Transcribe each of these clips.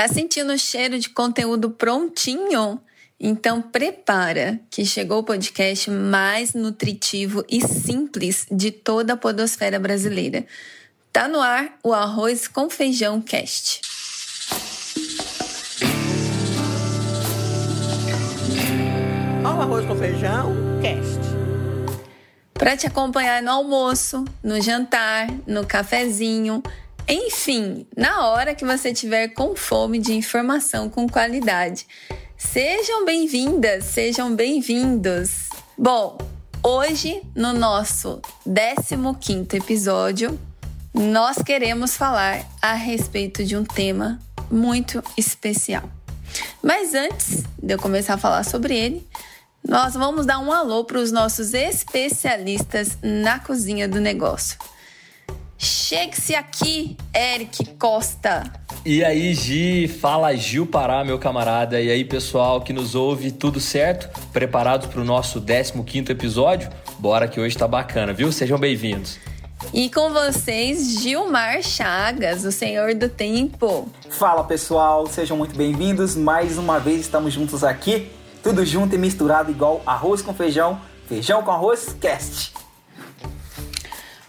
Tá sentindo o cheiro de conteúdo prontinho? Então prepara que chegou o podcast mais nutritivo e simples de toda a podosfera brasileira. Tá no ar o Arroz com Feijão Cast. Ao Arroz com Feijão Cast. Para te acompanhar no almoço, no jantar, no cafezinho, enfim, na hora que você tiver com fome de informação com qualidade. Sejam bem-vindas, sejam bem-vindos. Bom, hoje no nosso 15 episódio, nós queremos falar a respeito de um tema muito especial. Mas antes de eu começar a falar sobre ele, nós vamos dar um alô para os nossos especialistas na cozinha do negócio. Chegue-se aqui, Eric Costa. E aí, Gi, fala Gil Pará, meu camarada. E aí, pessoal que nos ouve, tudo certo? Preparados para o nosso 15 episódio? Bora que hoje tá bacana, viu? Sejam bem-vindos. E com vocês, Gilmar Chagas, o Senhor do Tempo. Fala pessoal, sejam muito bem-vindos. Mais uma vez estamos juntos aqui, tudo junto e misturado igual arroz com feijão, feijão com arroz, cast.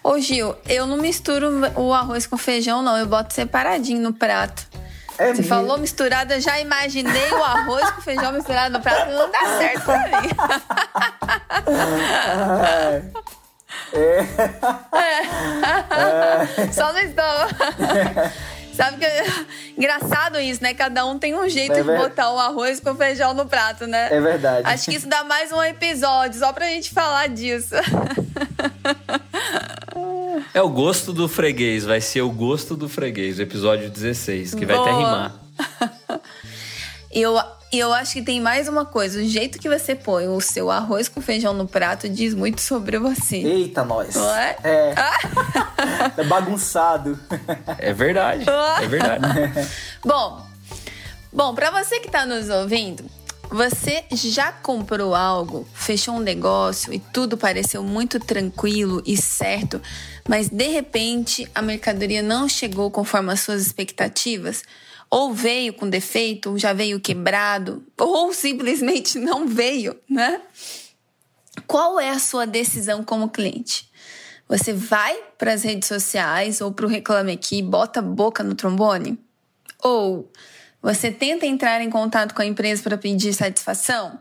Ô Gil, eu não misturo o arroz com feijão, não. Eu boto separadinho no prato. É Você mesmo? falou misturado, eu já imaginei o arroz com feijão misturado no prato. Não dá certo pra mim. É. é. Só no estômago. Sabe que engraçado isso, né? Cada um tem um jeito é de botar o arroz com feijão no prato, né? É verdade. Acho que isso dá mais um episódio só pra gente falar disso. É o gosto do freguês, vai ser o gosto do freguês, o episódio 16, que Boa. vai até rimar. eu, eu acho que tem mais uma coisa. O jeito que você põe o seu arroz com feijão no prato diz muito sobre você. Eita, nós. Não é? É. Ah? É bagunçado. É verdade. É verdade. bom, bom, para você que está nos ouvindo, você já comprou algo, fechou um negócio e tudo pareceu muito tranquilo e certo, mas de repente a mercadoria não chegou conforme as suas expectativas? Ou veio com defeito, ou já veio quebrado, ou simplesmente não veio, né? Qual é a sua decisão como cliente? Você vai para as redes sociais ou para o Reclame Aqui e bota a boca no trombone? Ou você tenta entrar em contato com a empresa para pedir satisfação?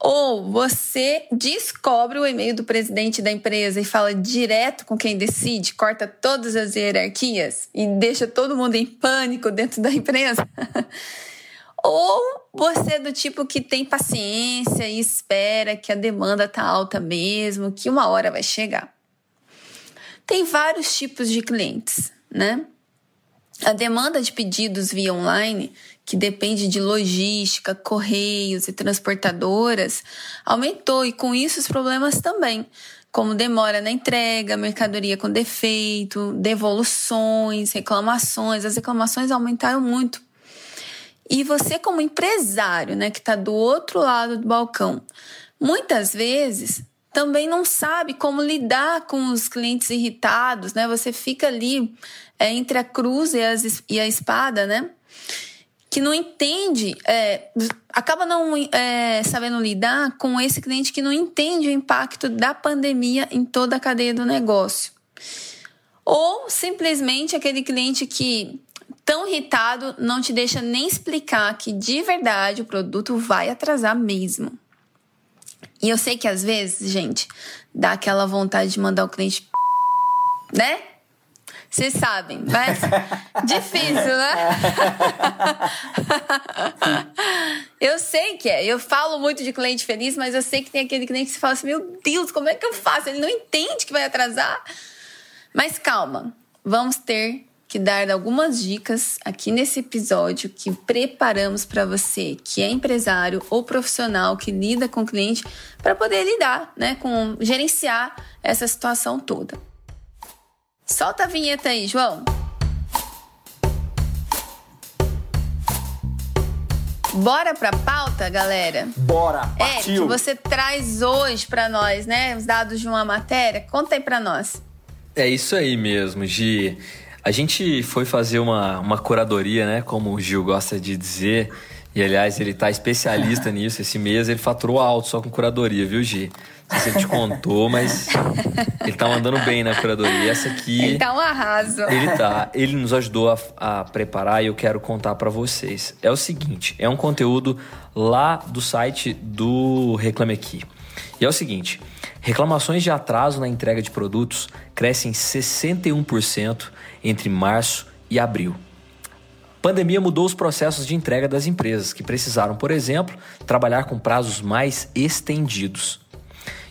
Ou você descobre o e-mail do presidente da empresa e fala direto com quem decide, corta todas as hierarquias e deixa todo mundo em pânico dentro da empresa? Ou você é do tipo que tem paciência e espera que a demanda tá alta mesmo, que uma hora vai chegar? Tem vários tipos de clientes, né? A demanda de pedidos via online, que depende de logística, correios e transportadoras, aumentou e com isso os problemas também, como demora na entrega, mercadoria com defeito, devoluções, reclamações. As reclamações aumentaram muito. E você, como empresário, né, que está do outro lado do balcão, muitas vezes também não sabe como lidar com os clientes irritados, né? Você fica ali é, entre a cruz e, as, e a espada, né? Que não entende, é, acaba não é, sabendo lidar com esse cliente que não entende o impacto da pandemia em toda a cadeia do negócio. Ou simplesmente aquele cliente que, tão irritado, não te deixa nem explicar que de verdade o produto vai atrasar mesmo. E eu sei que às vezes, gente, dá aquela vontade de mandar o cliente, né? Vocês sabem, mas difícil, né? eu sei que é. Eu falo muito de cliente feliz, mas eu sei que tem aquele cliente que fala assim: meu Deus, como é que eu faço? Ele não entende que vai atrasar. Mas calma, vamos ter que dar algumas dicas aqui nesse episódio que preparamos para você que é empresário ou profissional que lida com cliente para poder lidar, né, com gerenciar essa situação toda. Solta a vinheta aí, João. Bora pra pauta, galera? Bora, partiu. É, que você traz hoje para nós, né, os dados de uma matéria. Conta aí para nós. É isso aí mesmo, Gi. A gente foi fazer uma, uma curadoria, né? Como o Gil gosta de dizer. E aliás, ele tá especialista nisso. Esse mês ele faturou alto só com curadoria, viu, Gi? Não sei se ele te contou, mas ele tá mandando bem na curadoria. E essa aqui. Ele tá um arraso. Ele tá. Ele nos ajudou a, a preparar e eu quero contar para vocês. É o seguinte: é um conteúdo lá do site do Reclame Aqui. E é o seguinte: reclamações de atraso na entrega de produtos crescem 61% entre março e abril. Pandemia mudou os processos de entrega das empresas, que precisaram, por exemplo, trabalhar com prazos mais estendidos.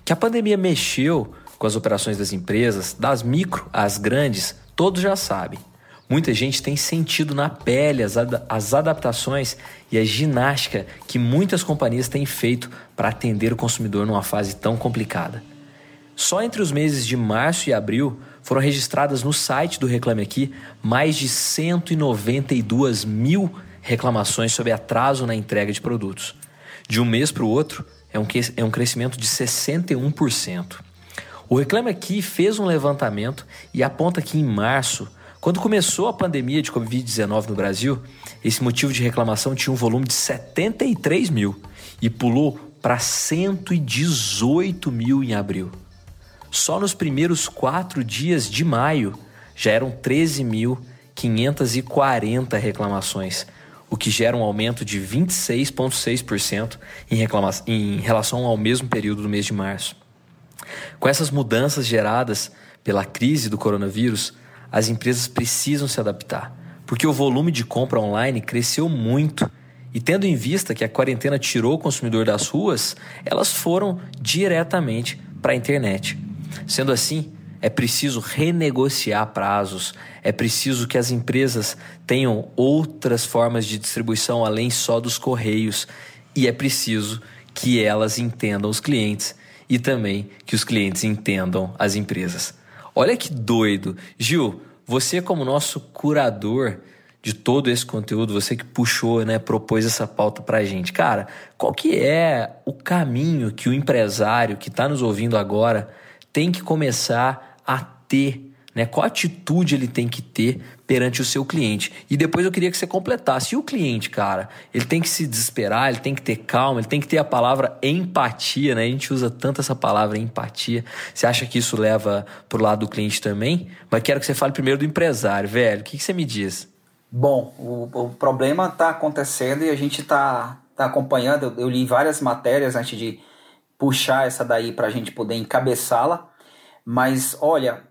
Que a pandemia mexeu com as operações das empresas, das micro às grandes, todos já sabem. Muita gente tem sentido na pele as, ad as adaptações e a ginástica que muitas companhias têm feito para atender o consumidor numa fase tão complicada. Só entre os meses de março e abril foram registradas no site do Reclame Aqui mais de 192 mil reclamações sobre atraso na entrega de produtos. De um mês para o outro, é um, é um crescimento de 61%. O Reclame Aqui fez um levantamento e aponta que em março quando começou a pandemia de Covid-19 no Brasil, esse motivo de reclamação tinha um volume de 73 mil e pulou para 118 mil em abril. Só nos primeiros quatro dias de maio já eram 13.540 reclamações, o que gera um aumento de 26,6% em, em relação ao mesmo período do mês de março. Com essas mudanças geradas pela crise do coronavírus, as empresas precisam se adaptar, porque o volume de compra online cresceu muito. E tendo em vista que a quarentena tirou o consumidor das ruas, elas foram diretamente para a internet. Sendo assim, é preciso renegociar prazos, é preciso que as empresas tenham outras formas de distribuição além só dos correios, e é preciso que elas entendam os clientes e também que os clientes entendam as empresas. Olha que doido. Gil, você como nosso curador de todo esse conteúdo, você que puxou, né, propôs essa pauta pra gente. Cara, qual que é o caminho que o empresário que está nos ouvindo agora tem que começar a ter né? Qual atitude ele tem que ter perante o seu cliente? E depois eu queria que você completasse. E o cliente, cara, ele tem que se desesperar, ele tem que ter calma, ele tem que ter a palavra empatia, né? A gente usa tanto essa palavra empatia. Você acha que isso leva pro lado do cliente também? Mas quero que você fale primeiro do empresário, velho. O que, que você me diz? Bom, o, o problema está acontecendo e a gente está tá acompanhando. Eu, eu li várias matérias antes de puxar essa daí para a gente poder encabeçá-la. Mas olha,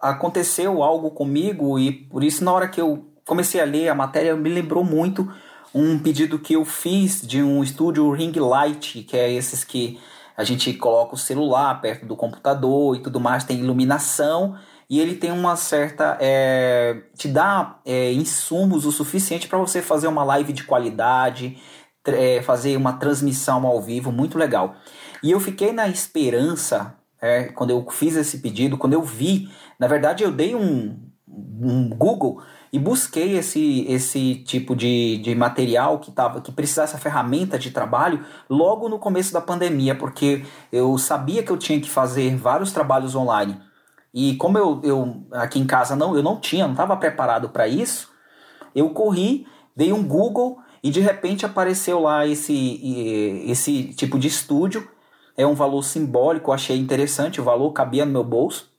aconteceu algo comigo e por isso na hora que eu comecei a ler a matéria me lembrou muito um pedido que eu fiz de um estúdio ring light, que é esses que a gente coloca o celular perto do computador e tudo mais, tem iluminação e ele tem uma certa. É, te dá é, insumos o suficiente para você fazer uma live de qualidade, é, fazer uma transmissão ao vivo, muito legal. E eu fiquei na esperança, é, quando eu fiz esse pedido, quando eu vi na verdade, eu dei um, um Google e busquei esse, esse tipo de, de material que, tava, que precisasse a ferramenta de trabalho logo no começo da pandemia, porque eu sabia que eu tinha que fazer vários trabalhos online. E como eu, eu aqui em casa não, eu não tinha, não estava preparado para isso, eu corri, dei um Google e de repente apareceu lá esse, esse tipo de estúdio. É um valor simbólico, achei interessante, o valor cabia no meu bolso.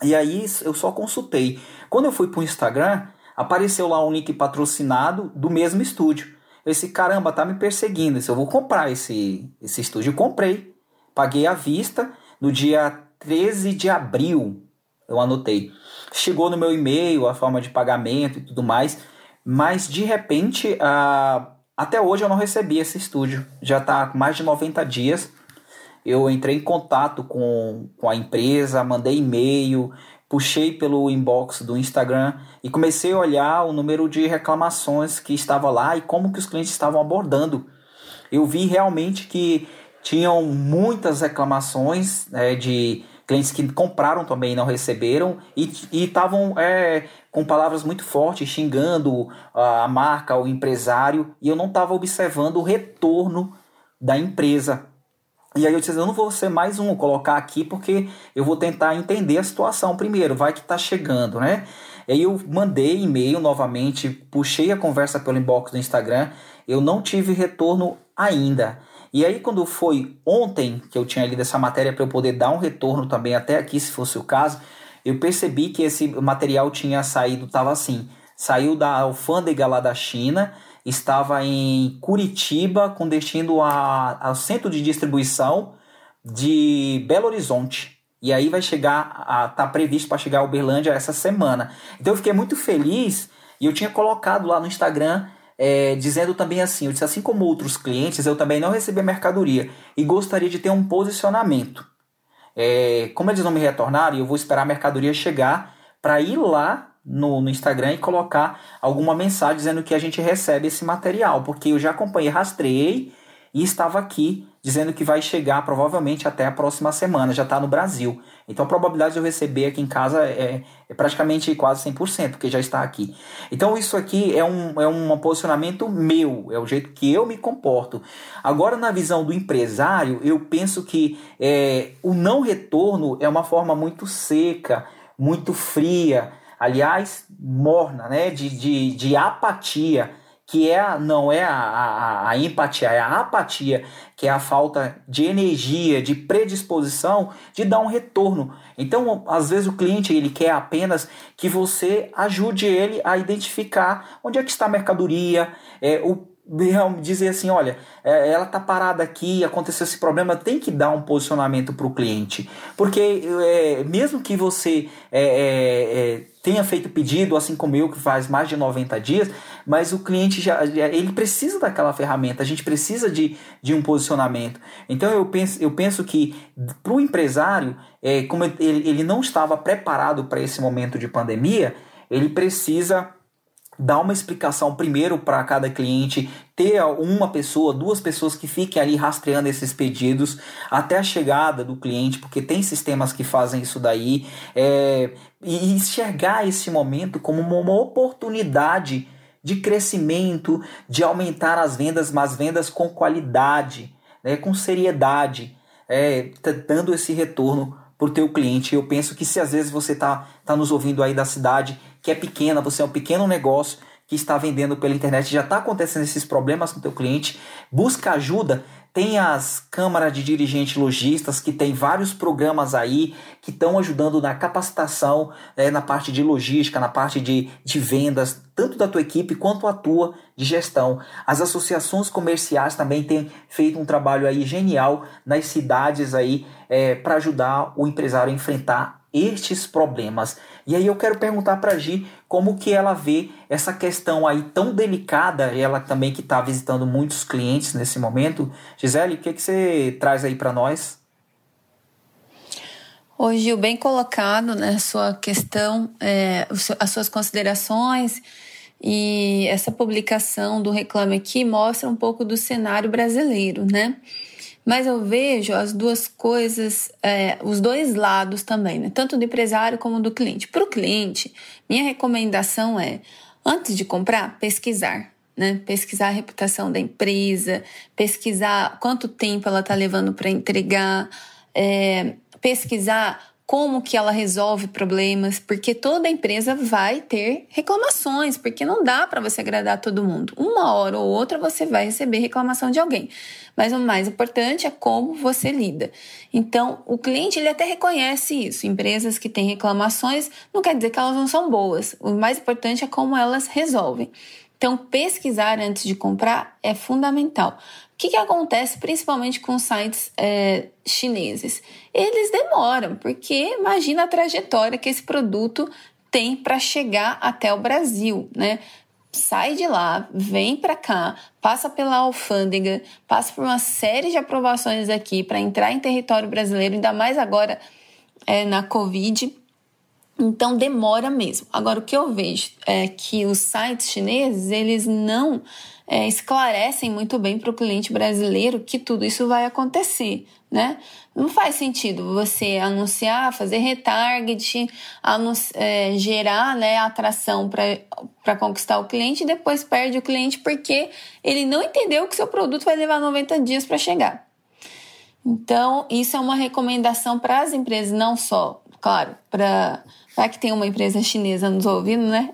E aí eu só consultei. Quando eu fui para o Instagram, apareceu lá um link patrocinado do mesmo estúdio. Eu disse, caramba, tá me perseguindo. Eu vou comprar esse, esse estúdio. Eu comprei. Paguei à vista no dia 13 de abril. Eu anotei. Chegou no meu e-mail a forma de pagamento e tudo mais. Mas de repente, uh, até hoje eu não recebi esse estúdio. Já está mais de 90 dias eu entrei em contato com, com a empresa, mandei e-mail, puxei pelo inbox do Instagram e comecei a olhar o número de reclamações que estava lá e como que os clientes estavam abordando. Eu vi realmente que tinham muitas reclamações é, de clientes que compraram também e não receberam e estavam é, com palavras muito fortes xingando a marca, o empresário e eu não estava observando o retorno da empresa e aí eu disse, eu não vou ser mais um, colocar aqui porque eu vou tentar entender a situação primeiro, vai que tá chegando, né? Aí eu mandei e-mail novamente, puxei a conversa pelo inbox do Instagram, eu não tive retorno ainda. E aí, quando foi ontem que eu tinha lido essa matéria para eu poder dar um retorno também até aqui, se fosse o caso, eu percebi que esse material tinha saído, estava assim, saiu da alfândega lá da China, estava em Curitiba, com destino ao centro de distribuição de Belo Horizonte. E aí vai chegar, a, tá previsto para chegar a Uberlândia essa semana. Então eu fiquei muito feliz e eu tinha colocado lá no Instagram é, dizendo também assim, eu disse assim como outros clientes, eu também não recebi mercadoria e gostaria de ter um posicionamento. É, como eles não me retornaram, eu vou esperar a mercadoria chegar para ir lá no, no, Instagram e colocar alguma mensagem dizendo que a gente recebe esse material, porque eu já acompanhei, rastreei e estava aqui dizendo que vai chegar provavelmente até a próxima semana, já está no Brasil. Então a probabilidade de eu receber aqui em casa é, é praticamente quase 100%, porque já está aqui. Então isso aqui é um, é um posicionamento meu, é o jeito que eu me comporto. Agora, na visão do empresário, eu penso que é, o não retorno é uma forma muito seca, muito fria, aliás, morna, né? de, de, de apatia que é não é a, a, a, empatia, é a apatia, que é a falta de energia, de predisposição de dar um retorno. Então, às vezes o cliente ele quer apenas que você ajude ele a identificar onde é que está a mercadoria, é, o dizer assim, olha, é, ela tá parada aqui, aconteceu esse problema, tem que dar um posicionamento para o cliente, porque é, mesmo que você é, é, é, tenha feito pedido, assim como eu que faz mais de 90 dias, mas o cliente já, ele precisa daquela ferramenta, a gente precisa de, de um posicionamento. Então eu penso, eu penso que para o empresário, é, como ele, ele não estava preparado para esse momento de pandemia, ele precisa dar uma explicação primeiro para cada cliente, ter uma pessoa, duas pessoas que fiquem ali rastreando esses pedidos até a chegada do cliente, porque tem sistemas que fazem isso daí, é, e enxergar esse momento como uma oportunidade de crescimento, de aumentar as vendas, mas vendas com qualidade, né, com seriedade, é, dando esse retorno para o teu cliente. Eu penso que se às vezes você está tá nos ouvindo aí da cidade que é pequena, você é um pequeno negócio que está vendendo pela internet, já está acontecendo esses problemas com o teu cliente, busca ajuda. Tem as câmaras de dirigentes lojistas que tem vários programas aí que estão ajudando na capacitação, né, na parte de logística, na parte de, de vendas, tanto da tua equipe quanto a tua de gestão. As associações comerciais também têm feito um trabalho aí genial nas cidades aí é, para ajudar o empresário a enfrentar estes problemas. E aí eu quero perguntar para Gi como que ela vê essa questão aí tão delicada, ela também que está visitando muitos clientes nesse momento. Gisele, o que, que você traz aí para nós? Ô Gil, bem colocado, né, sua questão, é, as suas considerações e essa publicação do Reclame Aqui mostra um pouco do cenário brasileiro, né? Mas eu vejo as duas coisas, é, os dois lados também, né? tanto do empresário como do cliente. Para o cliente, minha recomendação é, antes de comprar, pesquisar. Né? Pesquisar a reputação da empresa, pesquisar quanto tempo ela está levando para entregar, é, pesquisar como que ela resolve problemas, porque toda empresa vai ter reclamações, porque não dá para você agradar todo mundo. Uma hora ou outra você vai receber reclamação de alguém. Mas o mais importante é como você lida. Então, o cliente ele até reconhece isso. Empresas que têm reclamações não quer dizer que elas não são boas. O mais importante é como elas resolvem. Então, pesquisar antes de comprar é fundamental que, que acontece principalmente com sites é, chineses? Eles demoram, porque imagina a trajetória que esse produto tem para chegar até o Brasil, né? Sai de lá, vem para cá, passa pela alfândega, passa por uma série de aprovações aqui para entrar em território brasileiro, ainda mais agora é, na Covid. Então demora mesmo. Agora o que eu vejo é que os sites chineses eles não é, esclarecem muito bem para o cliente brasileiro que tudo isso vai acontecer, né? Não faz sentido você anunciar, fazer retarget, é, gerar né, atração para conquistar o cliente e depois perde o cliente porque ele não entendeu que seu produto vai levar 90 dias para chegar. Então, isso é uma recomendação para as empresas, não só claro, para Vai que tem uma empresa chinesa nos ouvindo, né?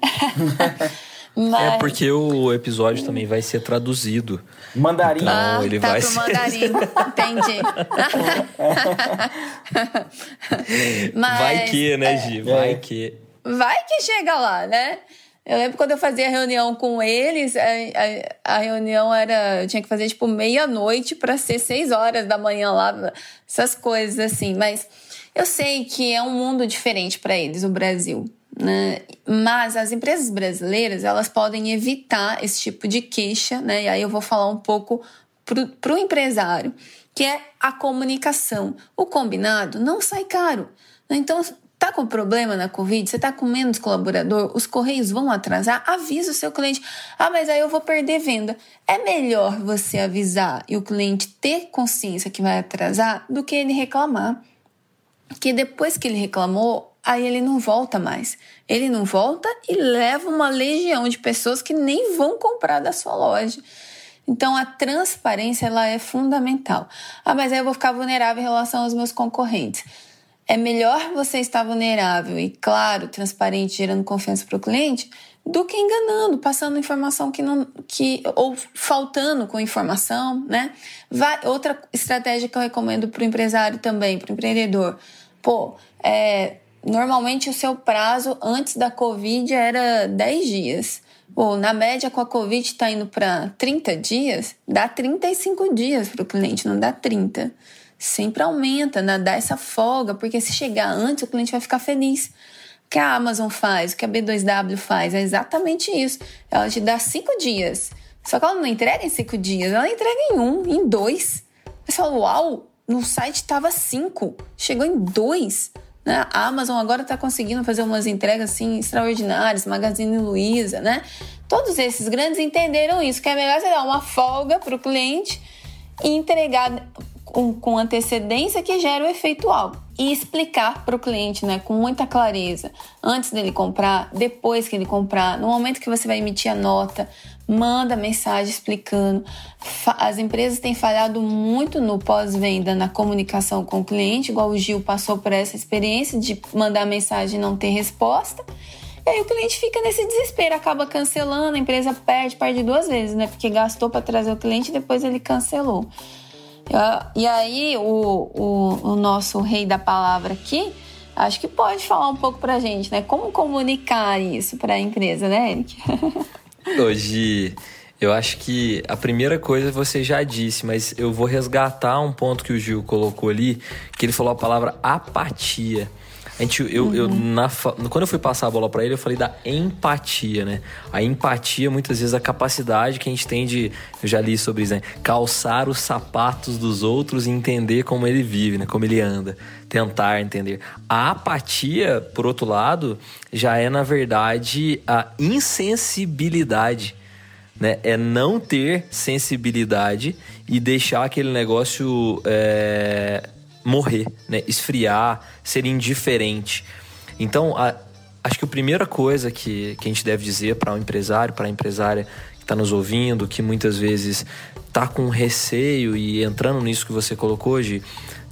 Mas... É porque o episódio também vai ser traduzido. Mandarim. Então, ah, ele tá vai pro ser... mandarim. Entendi. Mas... Vai que, né, Gi? Vai é. que. Vai que chega lá, né? Eu lembro quando eu fazia reunião com eles, a, a, a reunião era. Eu tinha que fazer tipo meia-noite para ser seis horas da manhã lá, essas coisas assim. Mas eu sei que é um mundo diferente para eles, o Brasil. Né? Mas as empresas brasileiras elas podem evitar esse tipo de queixa, né? E aí eu vou falar um pouco para o empresário, que é a comunicação. O combinado não sai caro. Né? Então, Tá com problema na Covid? Você tá com menos colaborador? Os correios vão atrasar? Avisa o seu cliente. Ah, mas aí eu vou perder venda. É melhor você avisar e o cliente ter consciência que vai atrasar do que ele reclamar. Que depois que ele reclamou, aí ele não volta mais. Ele não volta e leva uma legião de pessoas que nem vão comprar da sua loja. Então a transparência ela é fundamental. Ah, mas aí eu vou ficar vulnerável em relação aos meus concorrentes é melhor você estar vulnerável e, claro, transparente, gerando confiança para o cliente, do que enganando, passando informação que não. que ou faltando com informação, né? Vai, outra estratégia que eu recomendo para o empresário também, para o empreendedor. Pô, é, normalmente o seu prazo antes da Covid era 10 dias. Pô, na média com a Covid está indo para 30 dias, dá 35 dias para o cliente, não dá 30 sempre aumenta, né? dá essa folga, porque se chegar antes, o cliente vai ficar feliz. Que a Amazon faz, o que a B2W faz, é exatamente isso. Ela te dá cinco dias. Só que ela não entrega em cinco dias, ela entrega em um, em dois. Você fala, uau, no site estava cinco, chegou em dois. Né? A Amazon agora está conseguindo fazer umas entregas assim extraordinárias, Magazine Luiza, né? Todos esses grandes entenderam isso, que é melhor você dar uma folga para o cliente e entregar com, antecedência que gera o efeito alvo. E explicar para o cliente né, com muita clareza, antes dele comprar, depois que ele comprar, no momento que você vai emitir a nota, manda mensagem explicando. As empresas têm falhado muito no pós-venda, na comunicação com o cliente, igual o Gil passou por essa experiência de mandar mensagem e não ter resposta. E aí o cliente fica nesse desespero, acaba cancelando, a empresa perde, perde duas vezes, né? Porque gastou para trazer o cliente e depois ele cancelou. E aí, o, o, o nosso rei da palavra aqui, acho que pode falar um pouco pra gente, né? Como comunicar isso para a empresa, né, Eric? Hoje, eu acho que a primeira coisa você já disse, mas eu vou resgatar um ponto que o Gil colocou ali, que ele falou a palavra apatia. A gente, eu, uhum. eu na, quando eu fui passar a bola para ele, eu falei da empatia, né? A empatia, muitas vezes, a capacidade que a gente tem de, eu já li sobre isso, né? Calçar os sapatos dos outros e entender como ele vive, né? Como ele anda. Tentar entender. A apatia, por outro lado, já é, na verdade, a insensibilidade. Né? É não ter sensibilidade e deixar aquele negócio é, morrer, né? esfriar, ser indiferente. Então, a, acho que a primeira coisa que, que a gente deve dizer para um empresário, para a empresária que está nos ouvindo, que muitas vezes está com receio e entrando nisso que você colocou hoje,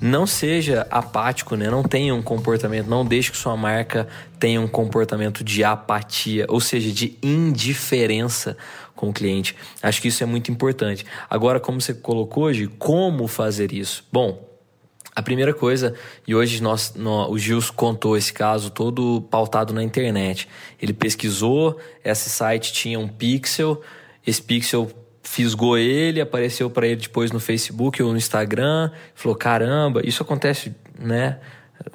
não seja apático, né? Não tenha um comportamento, não deixe que sua marca tenha um comportamento de apatia, ou seja, de indiferença com o cliente. Acho que isso é muito importante. Agora, como você colocou hoje, como fazer isso? Bom, a primeira coisa, e hoje nós, nós, o Gils contou esse caso todo pautado na internet. Ele pesquisou, esse site tinha um pixel, esse pixel fisgou ele, apareceu para ele depois no Facebook ou no Instagram, falou: caramba, isso acontece né,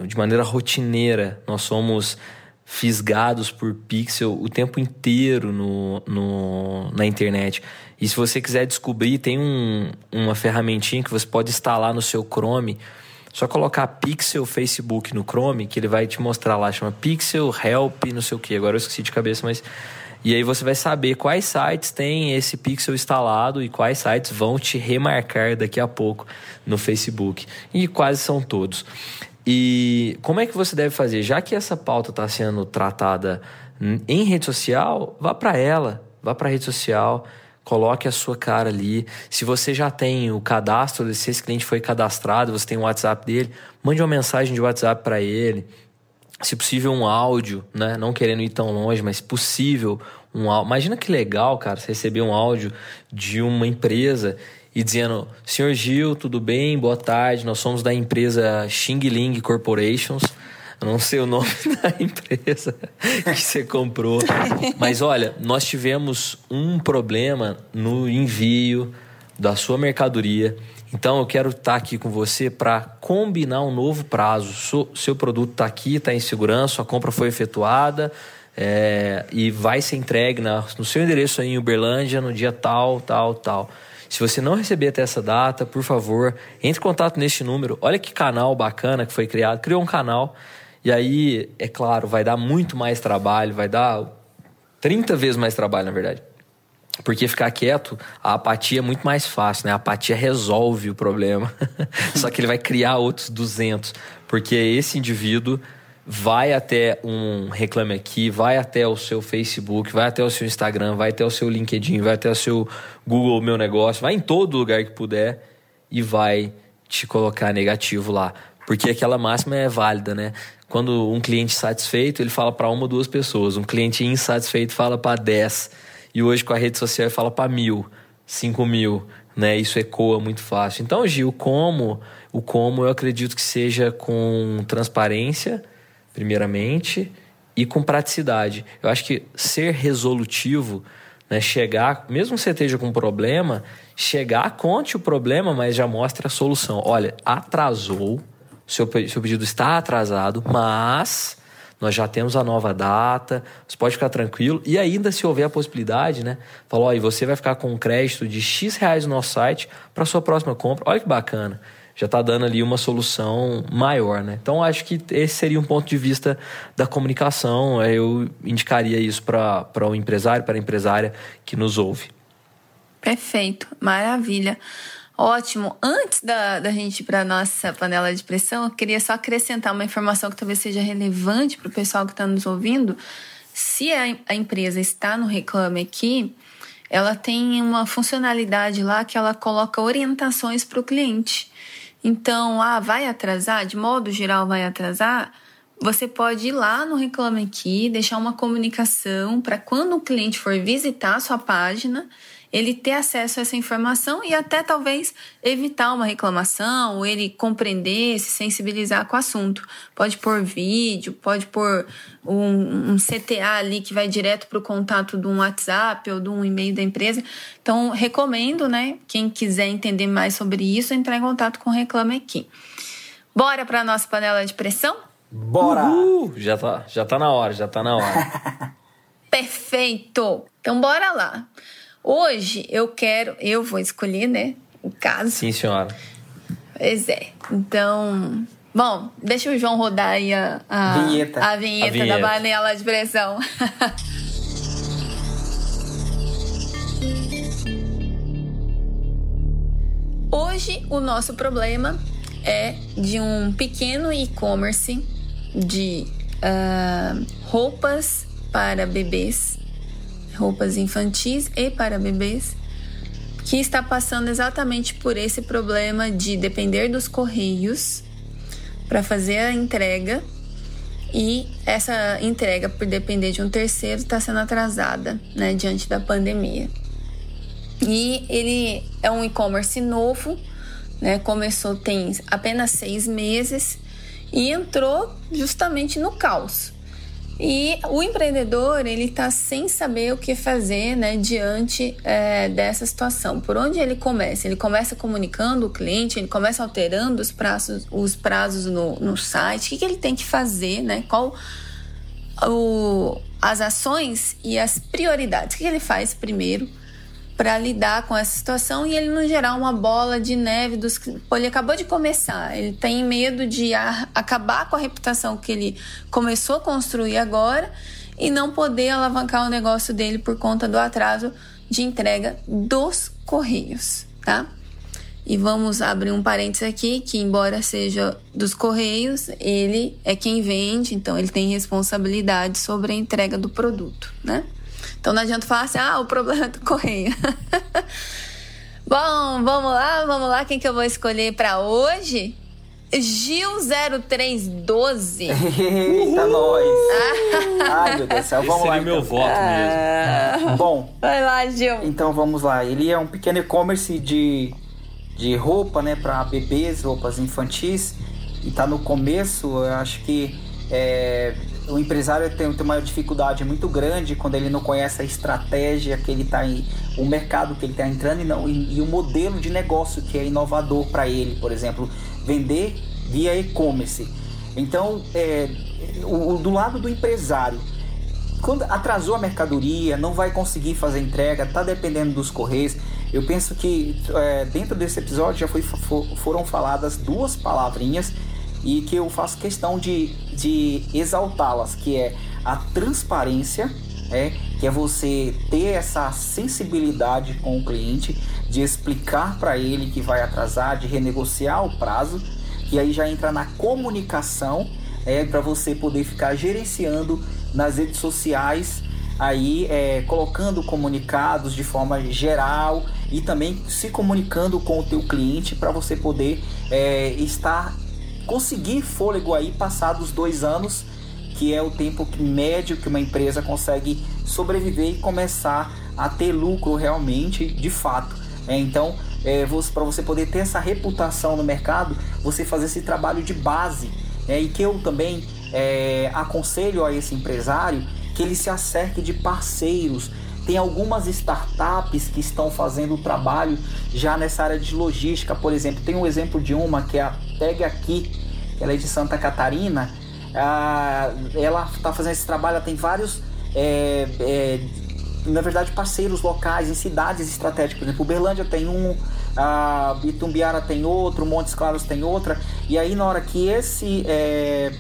de maneira rotineira. Nós somos fisgados por pixel o tempo inteiro no, no, na internet. E se você quiser descobrir, tem um, uma ferramentinha que você pode instalar no seu Chrome só colocar Pixel Facebook no Chrome, que ele vai te mostrar lá, chama Pixel Help, não sei o que. Agora eu esqueci de cabeça, mas. E aí você vai saber quais sites têm esse pixel instalado e quais sites vão te remarcar daqui a pouco no Facebook. E quase são todos. E como é que você deve fazer? Já que essa pauta está sendo tratada em rede social, vá para ela, vá para a rede social coloque a sua cara ali. Se você já tem o cadastro, se esse cliente foi cadastrado, você tem o WhatsApp dele, mande uma mensagem de WhatsApp para ele. se possível, um áudio, né? Não querendo ir tão longe, mas possível um áudio. Imagina que legal, cara, você receber um áudio de uma empresa e dizendo: Senhor Gil, tudo bem? Boa tarde. Nós somos da empresa Xing Ling Corporations. Não sei o nome da empresa que você comprou. Mas olha, nós tivemos um problema no envio da sua mercadoria então eu quero estar aqui com você para combinar um novo prazo. Seu produto está aqui, está em segurança, a compra foi efetuada é, e vai ser entregue na, no seu endereço aí em Uberlândia no dia tal, tal, tal. Se você não receber até essa data, por favor, entre em contato neste número. Olha que canal bacana que foi criado. Criou um canal e aí, é claro, vai dar muito mais trabalho, vai dar 30 vezes mais trabalho, na verdade. Porque ficar quieto, a apatia é muito mais fácil, né? A apatia resolve o problema. Só que ele vai criar outros 200. Porque esse indivíduo vai até um Reclame Aqui, vai até o seu Facebook, vai até o seu Instagram, vai até o seu LinkedIn, vai até o seu Google Meu Negócio, vai em todo lugar que puder e vai te colocar negativo lá. Porque aquela máxima é válida, né? Quando um cliente satisfeito, ele fala para uma ou duas pessoas. Um cliente insatisfeito fala para dez e hoje com a rede social fala para mil, cinco mil, né? Isso ecoa muito fácil. Então, Gil, como o como eu acredito que seja com transparência, primeiramente, e com praticidade. Eu acho que ser resolutivo, né, chegar, mesmo que você esteja com um problema, chegar, conte o problema, mas já mostre a solução. Olha, atrasou, seu, seu pedido está atrasado, mas nós já temos a nova data, você pode ficar tranquilo. E ainda, se houver a possibilidade, né? Falou, e você vai ficar com um crédito de X reais no nosso site para sua próxima compra. Olha que bacana. Já está dando ali uma solução maior, né? Então, acho que esse seria um ponto de vista da comunicação. Eu indicaria isso para o empresário, para a empresária que nos ouve. Perfeito, maravilha. Ótimo. Antes da, da gente ir para nossa panela de pressão, eu queria só acrescentar uma informação que talvez seja relevante para o pessoal que está nos ouvindo. Se a, a empresa está no Reclame Aqui, ela tem uma funcionalidade lá que ela coloca orientações para o cliente. Então, ah, vai atrasar? De modo geral, vai atrasar? Você pode ir lá no Reclame Aqui, deixar uma comunicação para quando o cliente for visitar a sua página ele ter acesso a essa informação e até talvez evitar uma reclamação, ou ele compreender, se sensibilizar com o assunto. Pode pôr vídeo, pode pôr um, um CTA ali que vai direto para o contato de um WhatsApp ou de um e-mail da empresa. Então, recomendo, né? Quem quiser entender mais sobre isso, entrar em contato com o Reclame Aqui. Bora para a nossa panela de pressão? Bora! Uhul! Já tá, já tá na hora, já tá na hora. Perfeito! Então, bora lá. Hoje eu quero, eu vou escolher, né? O caso. Sim, senhora. Pois é. Então, bom, deixa o João rodar aí a, a, vinheta. a, vinheta, a vinheta da panela de pressão. Hoje o nosso problema é de um pequeno e-commerce de uh, roupas para bebês roupas infantis e para bebês, que está passando exatamente por esse problema de depender dos correios para fazer a entrega e essa entrega por depender de um terceiro está sendo atrasada, né, diante da pandemia. E ele é um e-commerce novo, né, começou tem apenas seis meses e entrou justamente no caos. E o empreendedor ele está sem saber o que fazer né, diante é, dessa situação. Por onde ele começa? Ele começa comunicando o cliente, ele começa alterando os prazos, os prazos no, no site. O que, que ele tem que fazer? Né? Qual o, as ações e as prioridades? O que, que ele faz primeiro? Para lidar com essa situação e ele não gerar uma bola de neve dos Pô, ele acabou de começar, ele tem medo de acabar com a reputação que ele começou a construir agora e não poder alavancar o negócio dele por conta do atraso de entrega dos correios, tá? E vamos abrir um parênteses aqui, que embora seja dos correios, ele é quem vende, então ele tem responsabilidade sobre a entrega do produto, né? Então não adianta falar assim, ah, o problema é do correio. Bom, vamos lá, vamos lá. Quem que eu vou escolher para hoje? Gil0312. Eita, nós! Ai, meu Deus do céu, vamos Esse lá. seria meu então. voto mesmo. Bom, Vai lá, Gil. então vamos lá. Ele é um pequeno e-commerce de, de roupa, né, para bebês, roupas infantis. E tá no começo, eu acho que é, o empresário tem, tem uma dificuldade muito grande quando ele não conhece a estratégia que ele tá em, o mercado que ele está entrando e, não, e, e o modelo de negócio que é inovador para ele, por exemplo, vender via e-commerce. Então, é, o, o- do lado do empresário, quando atrasou a mercadoria, não vai conseguir fazer entrega, tá dependendo dos correios. Eu penso que é, dentro desse episódio já foi, fo- foram faladas duas palavrinhas e que eu faço questão de, de exaltá-las, que é a transparência, é, que é você ter essa sensibilidade com o cliente, de explicar para ele que vai atrasar, de renegociar o prazo, que aí já entra na comunicação, é, para você poder ficar gerenciando nas redes sociais, aí é, colocando comunicados de forma geral e também se comunicando com o teu cliente para você poder é, estar conseguir fôlego aí passados dois anos que é o tempo que- médio que uma empresa consegue sobreviver e começar a ter lucro realmente de fato. É, então, para você poder ter essa reputação no mercado, você fazer esse trabalho de base. né? e que eu também é, aconselho a esse empresário que ele se acerque de parceiros. Tem algumas startups que estão fazendo o trabalho já nessa área de logística, por exemplo. Tem um exemplo de uma que é a Pega Aqui, ela é de Santa Catarina. Ah, ela está fazendo esse trabalho, ela tem vários, é, é, na verdade, parceiros locais em cidades estratégicas. Por exemplo, Uberlândia tem um, a Itumbiara tem outro, Montes Claros tem outra. E aí, na hora que esse, é,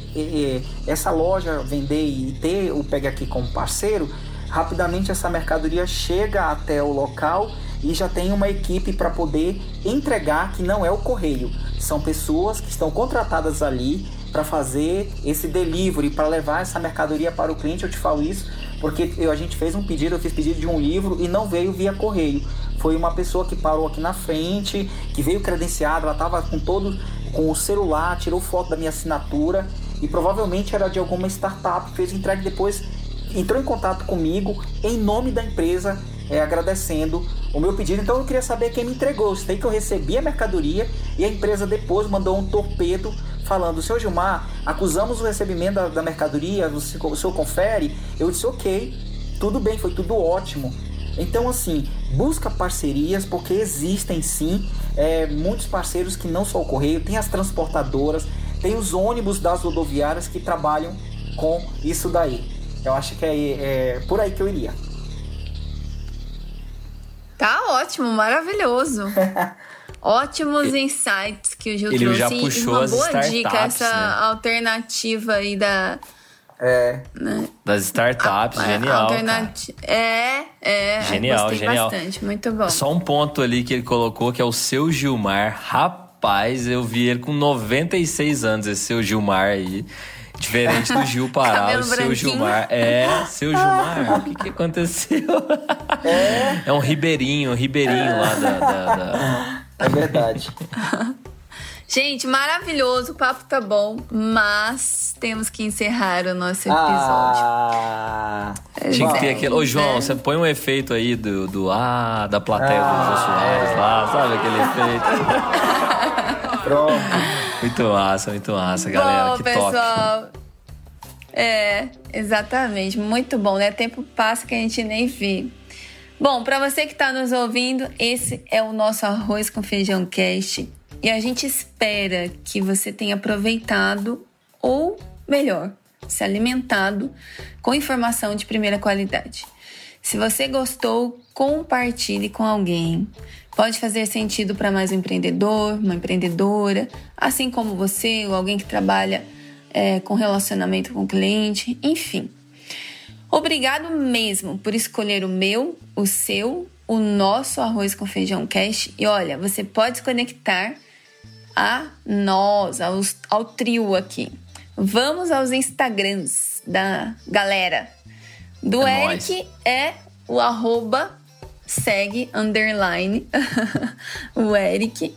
essa loja vender e ter o Pega Aqui como parceiro, rapidamente essa mercadoria chega até o local e já tem uma equipe para poder entregar que não é o correio. São pessoas que estão contratadas ali para fazer esse delivery, para levar essa mercadoria para o cliente. Eu te falo isso porque eu, a gente fez um pedido, eu fiz pedido de um livro e não veio via correio. Foi uma pessoa que parou aqui na frente, que veio credenciada, ela estava com todo com o celular, tirou foto da minha assinatura e provavelmente era de alguma startup, fez entrega depois entrou em contato comigo em nome da empresa, é, agradecendo o meu pedido. Então eu queria saber quem me entregou. Eu sei que eu recebi a mercadoria e a empresa depois mandou um torpedo falando: Seu Gilmar, acusamos o recebimento da, da mercadoria, o senhor confere? Eu disse: Ok, tudo bem, foi tudo ótimo. Então, assim, busca parcerias, porque existem sim é, muitos parceiros que não só o correio, tem as transportadoras, tem os ônibus das rodoviárias que trabalham com isso daí. Eu acho que é, é por aí que eu iria. Tá ótimo, maravilhoso. Ótimos insights que o Gil Ele trouxe. já e puxou uma as boa startups, dica, essa né? alternativa aí da. É, Das startups, a- genial. cara. É, é. Genial, gostei genial. bastante, muito bom. Só um ponto ali que ele colocou, que é o seu Gilmar. Rapaz, eu vi ele com 96 anos, esse seu Gilmar aí. Diferente do Gil Pará, o seu branquinho. Gilmar. É, seu Gilmar, o que, que aconteceu? É um ribeirinho, um ribeirinho lá da- da- da, é verdade. Gente, maravilhoso, o papo tá bom, mas temos que encerrar o nosso episódio. Ah, Tinha que ter É, aquele. Ô, João, né? você põe um efeito aí do, do ah, da plateia do Jô Soares lá, sabe aquele efeito? pronto. Muito massa, muito massa, galera. bom, que pessoal. top. É, exatamente. Muito bom, né? Tempo passa que a gente nem vê. Bom, para você que está nos ouvindo, esse é o nosso Arroz com Feijão Cast. E a gente espera que você tenha aproveitado, ou melhor, se alimentado com informação de primeira qualidade. Se você gostou, compartilhe com alguém. Pode fazer sentido para mais um empreendedor, uma empreendedora, assim como você ou alguém que trabalha é, com relacionamento com o cliente, enfim. Obrigado mesmo por escolher o meu, o seu, o nosso arroz com feijão cash. E olha, você pode se conectar a nós, aos, ao trio aqui. Vamos aos Instagrams da galera. Do É Eric é o arroba segue underline o Eric.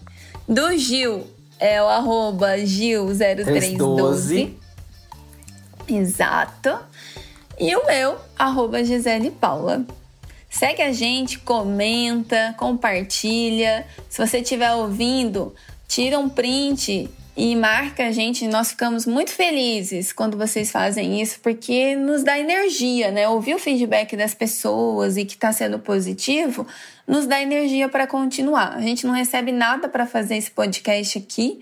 Do Gil é o arroba Gil0312. 312. Exato. E o meu, arroba Gisele Paula. Segue a gente, comenta, compartilha. Se você estiver ouvindo, tira um print e marca a gente. Nós ficamos muito felizes quando vocês fazem isso, porque nos dá energia, né? Ouvir o feedback das pessoas e que está sendo positivo nos dá energia para continuar. A gente não recebe nada para fazer esse podcast aqui,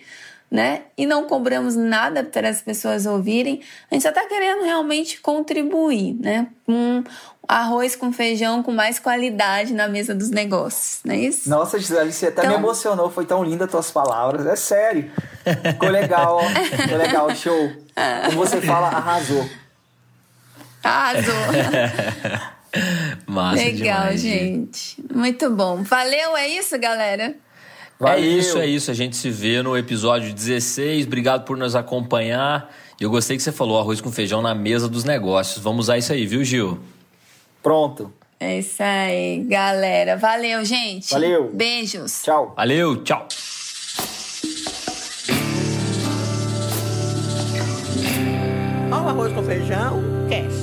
né? E não cobramos nada para as pessoas ouvirem. A gente só está querendo realmente contribuir, né? Um arroz com feijão com mais qualidade na mesa dos negócios, não é isso? Nossa, Gisele, você até Então- me emocionou. Foi tão linda as tuas palavras. É sério. Ficou legal, ó. Ficou legal, show. Como você fala, arrasou. Arrasou. Massa Legal, demais, gente. Muito bom. Valeu, é isso, galera? Valeu. É isso, é isso. A gente se vê no episódio 16. Obrigado por nos acompanhar. E eu gostei que você falou arroz com feijão na mesa dos negócios. Vamos usar isso aí, viu, Gil? Pronto. É isso aí, galera. Valeu, gente. Valeu. Beijos. Tchau. Valeu, tchau. Ó o arroz com feijão, cast.